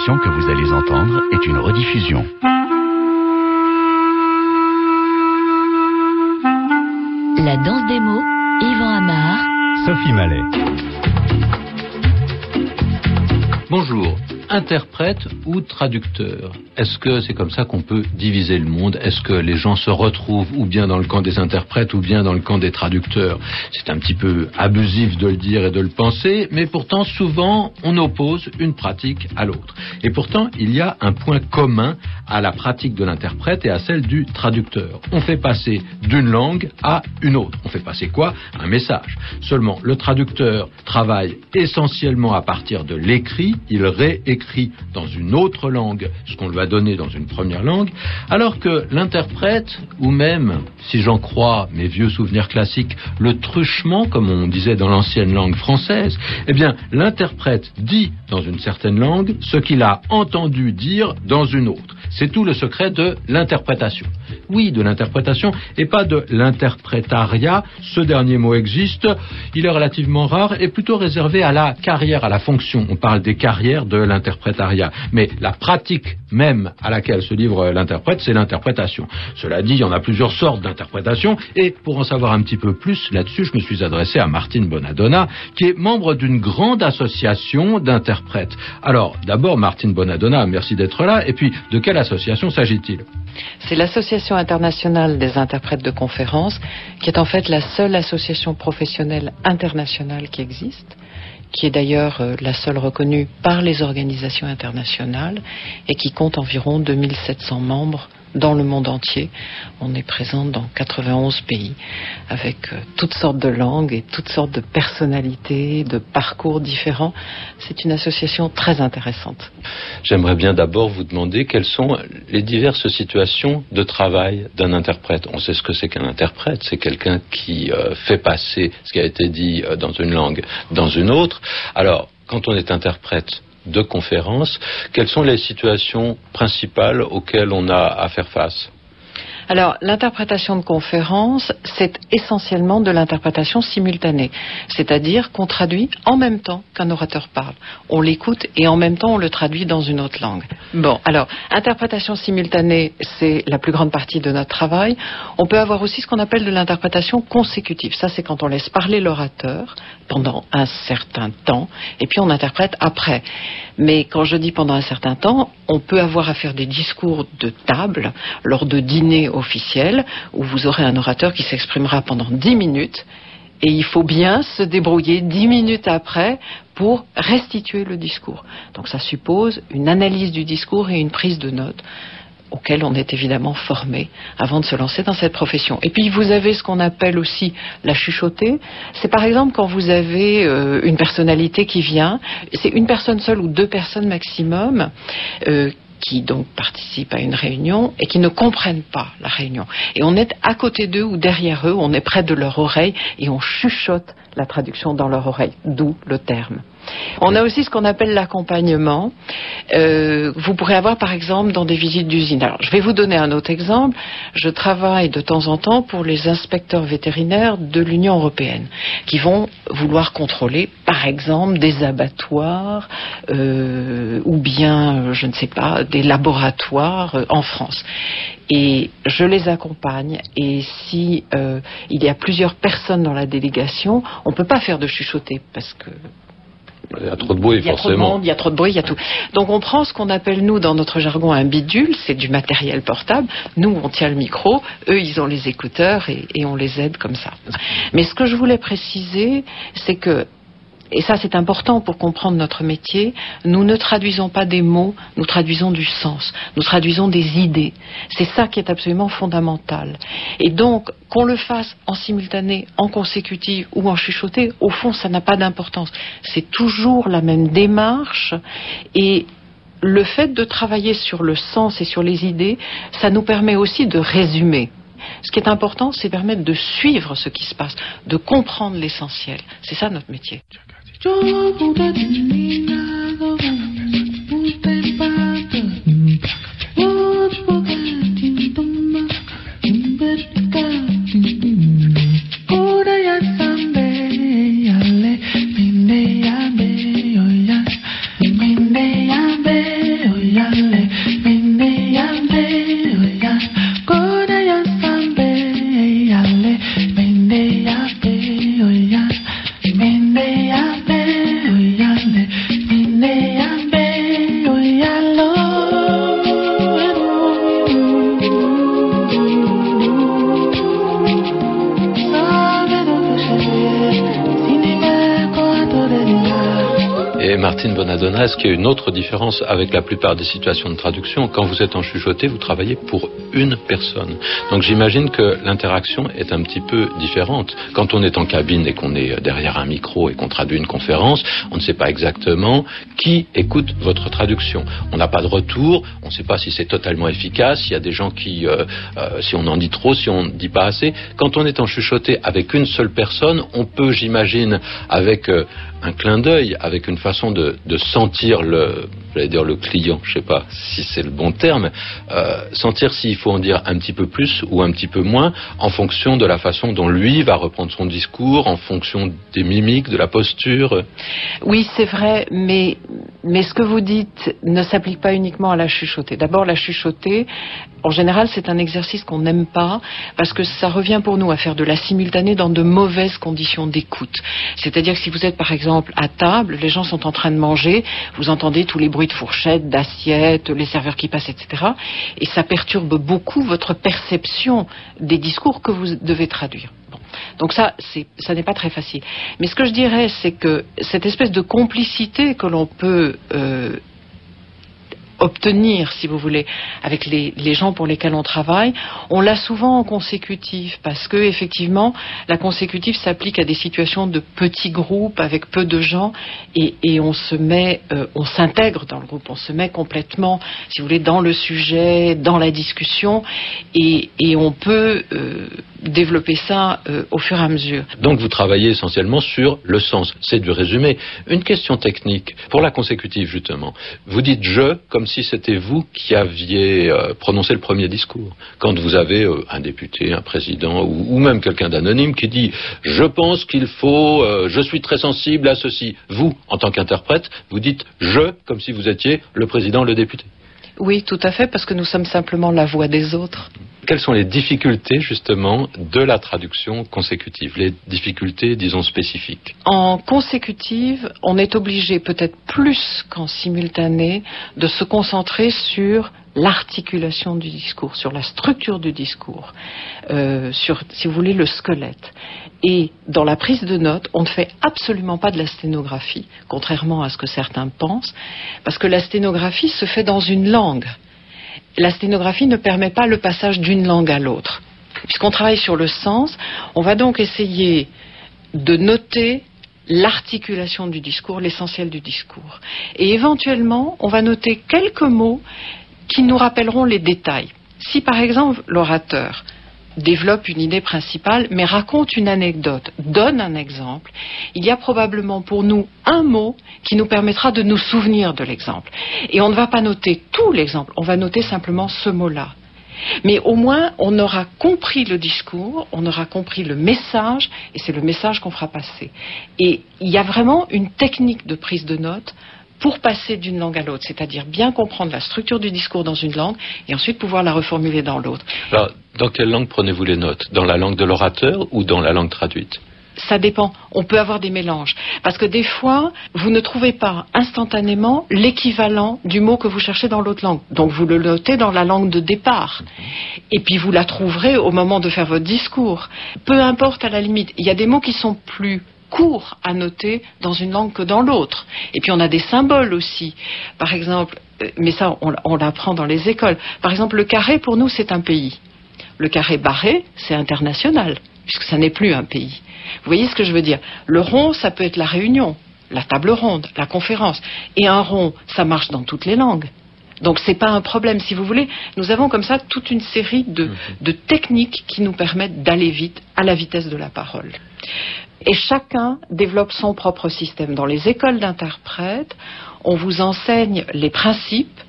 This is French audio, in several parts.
émission que vous allez entendre est une rediffusion. La danse des mots, Yvan Amar, Sophie Mallet. Bonjour. Interprète ou traducteur Est-ce que c'est comme ça qu'on peut diviser le monde? Est-ce que les gens se retrouvent ou bien dans le camp des interprètes ou bien dans le camp des traducteurs? C'est un petit peu abusif de le dire et de le penser, mais pourtant souvent on oppose une pratique à l'autre. Et pourtant il y a un point commun à la pratique de l'interprète et à celle du traducteur. On fait passer d'une langue à une autre. On fait passer quoi? Un message. Seulement le traducteur travaille essentiellement à partir de l'écrit, il réécrit écrit dans une autre langue ce qu'on lui a donné dans une première langue, alors que l'interprète, ou même, si j'en crois mes vieux souvenirs classiques, le truchement, comme on disait dans l'ancienne langue française, eh bien, l'interprète dit dans une certaine langue ce qu'il a entendu dire dans une autre. C'est tout le secret de l'interprétation. Oui, de l'interprétation et pas de l'interprétariat. Ce dernier mot existe, il est relativement rare et plutôt réservé à la carrière, à la fonction. On parle des carrières de l'interprétariat. Mais la pratique même à laquelle se livre l'interprète, c'est l'interprétation. Cela dit, il y en a plusieurs sortes d'interprétation et pour en savoir un petit peu plus là-dessus, je me suis adressé à Martine Bonadonna, qui est membre d'une grande association d'interprètes. Alors, d'abord, Martine Bonadonna, merci d'être là. Et puis, de quelle C'est l'Association internationale des interprètes de conférences, qui est en fait la seule association professionnelle internationale qui existe qui est d'ailleurs euh, la seule reconnue par les organisations internationales et qui compte environ 2700 membres dans le monde entier. On est présent dans 91 pays avec euh, toutes sortes de langues et toutes sortes de personnalités, de parcours différents. C'est une association très intéressante. J'aimerais bien d'abord vous demander quelles sont les diverses situations de travail d'un interprète. On sait ce que c'est qu'un interprète, c'est quelqu'un qui euh, fait passer ce qui a été dit euh, dans une langue dans une autre. Alors, quand on est interprète, de conférences. Quelles sont les situations principales auxquelles on a à faire face? Alors, l'interprétation de conférence, c'est essentiellement de l'interprétation simultanée. C'est-à-dire qu'on traduit en même temps qu'un orateur parle. On l'écoute et en même temps on le traduit dans une autre langue. Bon, alors, interprétation simultanée, c'est la plus grande partie de notre travail. On peut avoir aussi ce qu'on appelle de l'interprétation consécutive. Ça, c'est quand on laisse parler l'orateur pendant un certain temps et puis on interprète après. Mais quand je dis pendant un certain temps, on peut avoir à faire des discours de table lors de dîners officiels où vous aurez un orateur qui s'exprimera pendant dix minutes et il faut bien se débrouiller dix minutes après pour restituer le discours. Donc ça suppose une analyse du discours et une prise de notes auquel on est évidemment formé avant de se lancer dans cette profession. Et puis vous avez ce qu'on appelle aussi la chuchotée. C'est par exemple quand vous avez euh, une personnalité qui vient, c'est une personne seule ou deux personnes maximum. Euh, qui donc participent à une réunion et qui ne comprennent pas la réunion. Et on est à côté d'eux ou derrière eux, on est près de leur oreille et on chuchote la traduction dans leur oreille, d'où le terme. On a aussi ce qu'on appelle l'accompagnement. Euh, vous pourrez avoir par exemple dans des visites d'usine. Alors je vais vous donner un autre exemple. Je travaille de temps en temps pour les inspecteurs vétérinaires de l'Union européenne qui vont vouloir contrôler par exemple des abattoirs euh, ou bien, je ne sais pas, des laboratoires euh, en France et je les accompagne. Et si il y a plusieurs personnes dans la délégation, on ne peut pas faire de chuchoter parce que il y a trop de bruit, forcément. il y a trop de bruit, il y a tout. Donc on prend ce qu'on appelle, nous, dans notre jargon, un bidule, c'est du matériel portable. Nous, on tient le micro, eux, ils ont les écouteurs et, et on les aide comme ça. Mais ce que je voulais préciser, c'est que et ça c'est important pour comprendre notre métier, nous ne traduisons pas des mots, nous traduisons du sens, nous traduisons des idées. C'est ça qui est absolument fondamental. Et donc, qu'on le fasse en simultané, en consécutif ou en chuchoté, au fond, ça n'a pas d'importance. C'est toujours la même démarche et le fait de travailler sur le sens et sur les idées, ça nous permet aussi de résumer. Ce qui est important, c'est permettre de suivre ce qui se passe, de comprendre l'essentiel. C'est ça notre métier. Yo pude terminado Martine Bonadonna, est-ce qu'il y a une autre différence avec la plupart des situations de traduction Quand vous êtes en chuchoté, vous travaillez pour une personne. Donc j'imagine que l'interaction est un petit peu différente. Quand on est en cabine et qu'on est derrière un micro et qu'on traduit une conférence, on ne sait pas exactement qui écoute votre traduction. On n'a pas de retour, on ne sait pas si c'est totalement efficace, s'il y a des gens qui, euh, euh, si on en dit trop, si on ne dit pas assez. Quand on est en chuchoté avec une seule personne, on peut, j'imagine, avec euh, un clin d'œil, avec une façon de, sentir le, dire le client, je sais pas si c'est le bon terme, euh, sentir s'il faut en dire un petit peu plus ou un petit peu moins, en fonction de la façon dont lui va reprendre son discours, en fonction des mimiques, de la posture. Oui, c'est vrai, mais, mais ce que vous dites ne s'applique pas uniquement à la chuchotée. D'abord, la chuchotée, en général, c'est un exercice qu'on n'aime pas parce que ça revient pour nous à faire de la simultanée dans de mauvaises conditions d'écoute. C'est-à-dire que si vous êtes par exemple à table, les gens sont en train de manger, vous entendez tous les bruits de fourchettes, d'assiettes, les serveurs qui passent, etc. Et ça perturbe beaucoup votre perception des discours que vous devez traduire. Bon. Donc ça, ça n'est pas très facile. Mais ce que je dirais, c'est que cette espèce de complicité que l'on peut euh, obtenir, si vous voulez, avec les, les, gens pour lesquels on travaille, on l'a souvent en consécutif, parce que effectivement, la consécutive s'applique à des situations de petits groupes avec peu de gens, et, et on se met, euh, on s'intègre dans le groupe, on se met complètement, si vous voulez, dans le sujet, dans la discussion, et, et on peut euh, développer ça euh, au fur et à mesure. Donc vous travaillez essentiellement sur le sens, c'est du résumé. Une question technique pour la consécutive justement. Vous dites je comme si c'était vous qui aviez euh, prononcé le premier discours. Quand vous avez euh, un député, un président ou, ou même quelqu'un d'anonyme qui dit je pense qu'il faut, je suis très sensible à ceci. Vous, en tant qu'interprète, vous dites je comme si vous étiez le président, le député. Oui, tout à fait, parce que nous sommes simplement la voix des autres. Quelles sont les difficultés justement de la traduction consécutive, les difficultés, disons, spécifiques? En consécutive, on est obligé peut-être plus qu'en simultané de se concentrer sur l'articulation du discours, sur la structure du discours, euh, sur, si vous voulez, le squelette. Et dans la prise de notes, on ne fait absolument pas de la sténographie, contrairement à ce que certains pensent, parce que la sténographie se fait dans une langue. La sténographie ne permet pas le passage d'une langue à l'autre. Puisqu'on travaille sur le sens, on va donc essayer de noter l'articulation du discours, l'essentiel du discours. Et éventuellement, on va noter quelques mots qui nous rappelleront les détails. Si par exemple l'orateur développe une idée principale, mais raconte une anecdote, donne un exemple, il y a probablement pour nous un mot qui nous permettra de nous souvenir de l'exemple. Et on ne va pas noter tout l'exemple, on va noter simplement ce mot-là. Mais au moins, on aura compris le discours, on aura compris le message, et c'est le message qu'on fera passer. Et il y a vraiment une technique de prise de notes pour passer d'une langue à l'autre, c'est-à-dire bien comprendre la structure du discours dans une langue et ensuite pouvoir la reformuler dans l'autre. Alors, dans quelle langue prenez-vous les notes? Dans la langue de l'orateur ou dans la langue traduite? Ça dépend. On peut avoir des mélanges. Parce que des fois, vous ne trouvez pas instantanément l'équivalent du mot que vous cherchez dans l'autre langue. Donc vous le notez dans la langue de départ. Et puis vous la trouverez au moment de faire votre discours. Peu importe à la limite. Il y a des mots qui sont plus court à noter dans une langue que dans l'autre. Et puis on a des symboles aussi. Par exemple, mais ça on, on l'apprend dans les écoles. Par exemple, le carré pour nous c'est un pays. Le carré barré c'est international puisque ça n'est plus un pays. Vous voyez ce que je veux dire? Le rond ça peut être la réunion, la table ronde, la conférence. Et un rond ça marche dans toutes les langues. Donc c'est pas un problème, si vous voulez. Nous avons comme ça toute une série de, de techniques qui nous permettent d'aller vite à la vitesse de la parole. Et chacun développe son propre système. Dans les écoles d'interprètes, on vous enseigne les principes,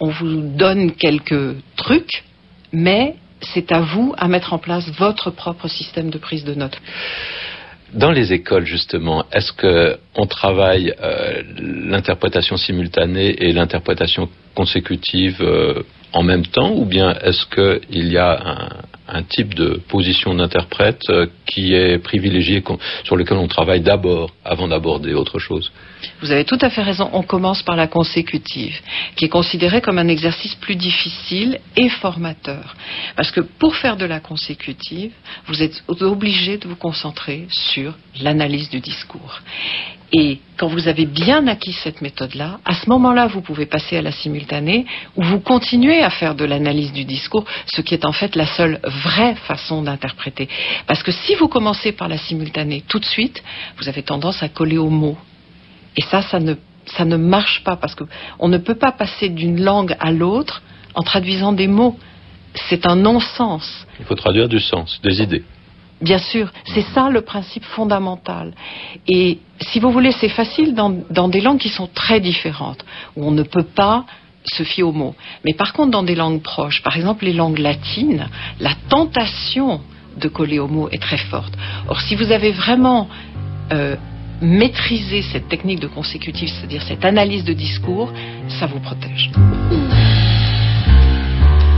on vous donne quelques trucs, mais c'est à vous à mettre en place votre propre système de prise de notes. Dans les écoles, justement, est-ce qu'on travaille euh, l'interprétation simultanée et l'interprétation consécutive euh, en même temps, ou bien est-ce qu'il y a un, un, type de position d'interprète euh, qui est privilégié, sur lequel on travaille d'abord, avant d'aborder autre chose? Vous avez tout à fait raison. On commence par la consécutive, qui est considérée comme un exercice plus difficile et formateur. Parce que pour faire de la consécutive, vous êtes obligé de vous concentrer sur l'analyse du discours. Et quand vous avez bien acquis cette méthode-là, à ce moment-là, vous pouvez passer à la simultanée où vous continuez à faire de l'analyse du discours, ce qui est en fait la seule vraie façon d'interpréter. Parce que si vous commencez par la simultanée tout de suite, vous avez tendance à coller aux mots. Et ça, ça ne, marche pas parce qu'on ne peut pas passer d'une langue à l'autre en traduisant des mots. C'est un non-sens. Il faut traduire du sens, des idées. Bien sûr, c'est ça le principe fondamental. Et si vous voulez, c'est facile dans, des langues qui sont très différentes, où on ne peut pas se fier aux mots. Mais par contre, dans des langues proches, par exemple les langues latines, la tentation de coller aux mots est très forte. Or, si vous avez vraiment euh, maîtrisé cette technique de consécutif, c'est-à-dire cette analyse de discours, ça vous protège.